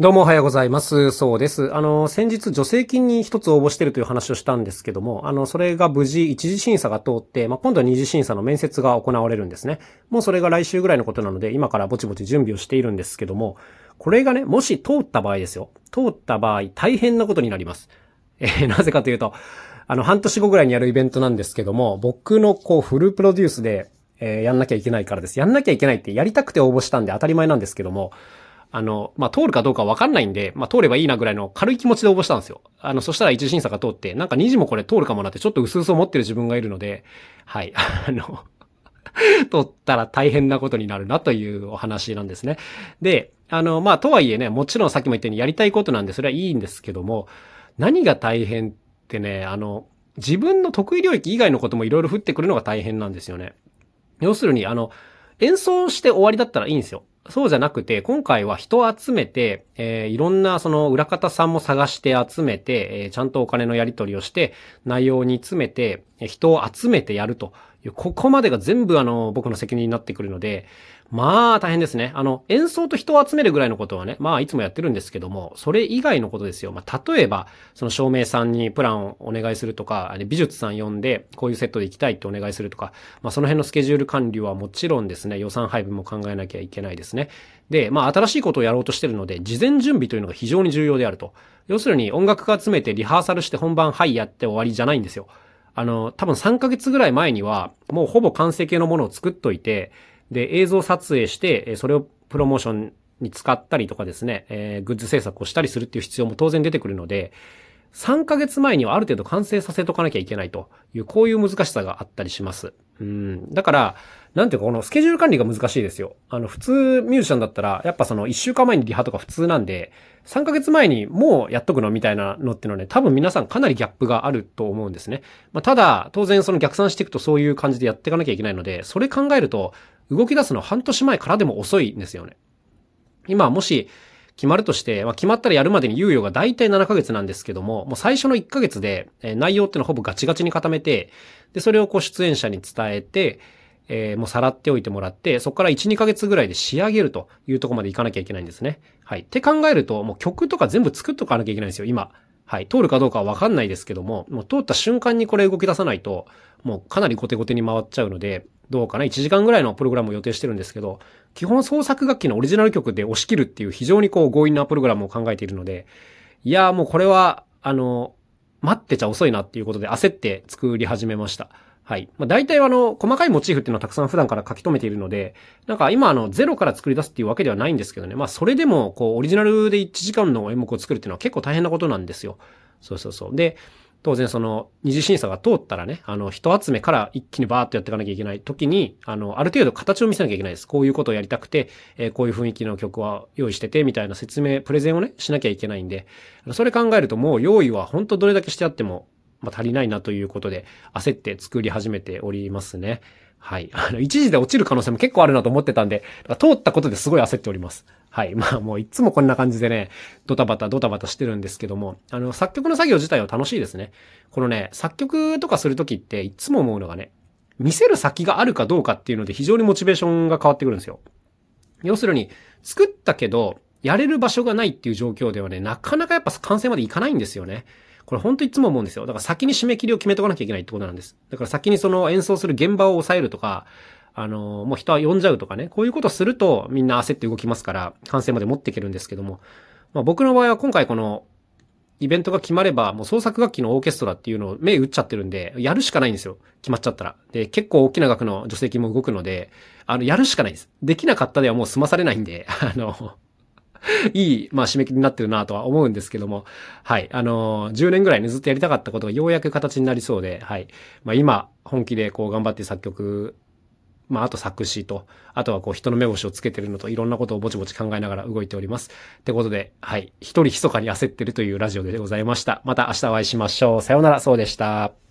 どうもおはようございます。そうです。あの、先日助成金に一つ応募してるという話をしたんですけども、あの、それが無事一次審査が通って、まあ、今度は二次審査の面接が行われるんですね。もうそれが来週ぐらいのことなので、今からぼちぼち準備をしているんですけども、これがね、もし通った場合ですよ。通った場合、大変なことになります。えー、なぜかというと、あの、半年後ぐらいにやるイベントなんですけども、僕のこう、フルプロデュースで、えー、やんなきゃいけないからです。やんなきゃいけないってやりたくて応募したんで当たり前なんですけども、あの、まあ、通るかどうかわかんないんで、まあ、通ればいいなぐらいの軽い気持ちで応募したんですよ。あの、そしたら一次審査が通って、なんか2次もこれ通るかもなってちょっと薄々思ってる自分がいるので、はい、あの通ったら大変なことになるなというお話なんですね。で、あの、まあ、とはいえね、もちろんさっきも言ったようにやりたいことなんで、それはいいんですけども、何が大変ってね、あの、自分の得意領域以外のこともいろいろ降ってくるのが大変なんですよね。要するに、あの、演奏して終わりだったらいいんですよ。そうじゃなくて、今回は人を集めて、えー、いろんなその裏方さんも探して集めて、えー、ちゃんとお金のやり取りをして、内容に詰めて、人を集めてやると、ここまでが全部あの、僕の責任になってくるので、まあ、大変ですね。あの、演奏と人を集めるぐらいのことはね、まあ、いつもやってるんですけども、それ以外のことですよ。まあ、例えば、その照明さんにプランをお願いするとか、美術さん呼んで、こういうセットで行きたいってお願いするとか、まあ、その辺のスケジュール管理はもちろんですね、予算配分も考えなきゃいけないですね。で、まあ、新しいことをやろうとしてるので、事前準備というのが非常に重要であると。要するに、音楽家集めてリハーサルして本番、はいやって終わりじゃないんですよ。あの、多分3ヶ月ぐらい前には、もうほぼ完成形のものを作っといて、で、映像撮影して、それをプロモーションに使ったりとかですね、えー、グッズ制作をしたりするっていう必要も当然出てくるので、3ヶ月前にはある程度完成させとかなきゃいけないという、こういう難しさがあったりします。うん。だから、なんていうかこのスケジュール管理が難しいですよ。あの、普通ミュージシャンだったら、やっぱその1週間前にリハとか普通なんで、3ヶ月前にもうやっとくのみたいなのってのはね、多分皆さんかなりギャップがあると思うんですね。まあ、ただ、当然その逆算していくとそういう感じでやっていかなきゃいけないので、それ考えると、動き出すの半年前からでも遅いんですよね。今、もし、決まるとして、まあ、決まったらやるまでに猶予が大体7ヶ月なんですけども、もう最初の1ヶ月で、え内容っていうのをほぼガチガチに固めて、で、それをこう出演者に伝えて、えー、もうさらっておいてもらって、そこから1、2ヶ月ぐらいで仕上げるというとこまでいかなきゃいけないんですね。はい。って考えると、もう曲とか全部作っとかなきゃいけないんですよ、今。はい。通るかどうかはわかんないですけども、もう通った瞬間にこれ動き出さないと、もうかなりコテコテに回っちゃうので、どうかな ?1 時間ぐらいのプログラムを予定してるんですけど、基本創作楽器のオリジナル曲で押し切るっていう非常にこう強引なプログラムを考えているので、いやーもうこれは、あの、待ってちゃ遅いなっていうことで焦って作り始めました。はい。まあ、大体あの、細かいモチーフっていうのはたくさん普段から書き留めているので、なんか今あの、ゼロから作り出すっていうわけではないんですけどね。まあ、それでも、こう、オリジナルで1時間の演目を作るっていうのは結構大変なことなんですよ。そうそうそう。で、当然その二次審査が通ったらね、あの人集めから一気にバーっとやっていかなきゃいけない時に、あの、ある程度形を見せなきゃいけないです。こういうことをやりたくて、えー、こういう雰囲気の曲は用意してて、みたいな説明、プレゼンをね、しなきゃいけないんで、それ考えるともう用意は本当どれだけしてあっても、まあ、足りないなということで、焦って作り始めておりますね。はい。あの、一時で落ちる可能性も結構あるなと思ってたんで、通ったことですごい焦っております。はい。まあもういつもこんな感じでね、ドタバタドタバタしてるんですけども、あの、作曲の作業自体は楽しいですね。このね、作曲とかするときっていつも思うのがね、見せる先があるかどうかっていうので非常にモチベーションが変わってくるんですよ。要するに、作ったけど、やれる場所がないっていう状況ではね、なかなかやっぱ完成までいかないんですよね。これほんといつも思うんですよ。だから先に締め切りを決めとかなきゃいけないってことなんです。だから先にその演奏する現場を抑えるとか、あの、もう人は呼んじゃうとかね、こういうことするとみんな焦って動きますから、完成まで持っていけるんですけども、まあ僕の場合は今回この、イベントが決まれば、もう創作楽器のオーケストラっていうのを目打っちゃってるんで、やるしかないんですよ。決まっちゃったら。で、結構大きな額の助成金も動くので、あの、やるしかないです。できなかったではもう済まされないんで、あの、いい、まあ、締め切りになってるなとは思うんですけども、はい。あのー、10年ぐらいね、ずっとやりたかったことがようやく形になりそうで、はい。まあ、今、本気でこう頑張って作曲、まあ、あと作詞と、あとはこう人の目星をつけてるのといろんなことをぼちぼち考えながら動いております。ってことで、はい。一人密かに焦ってるというラジオでございました。また明日お会いしましょう。さようなら、そうでした。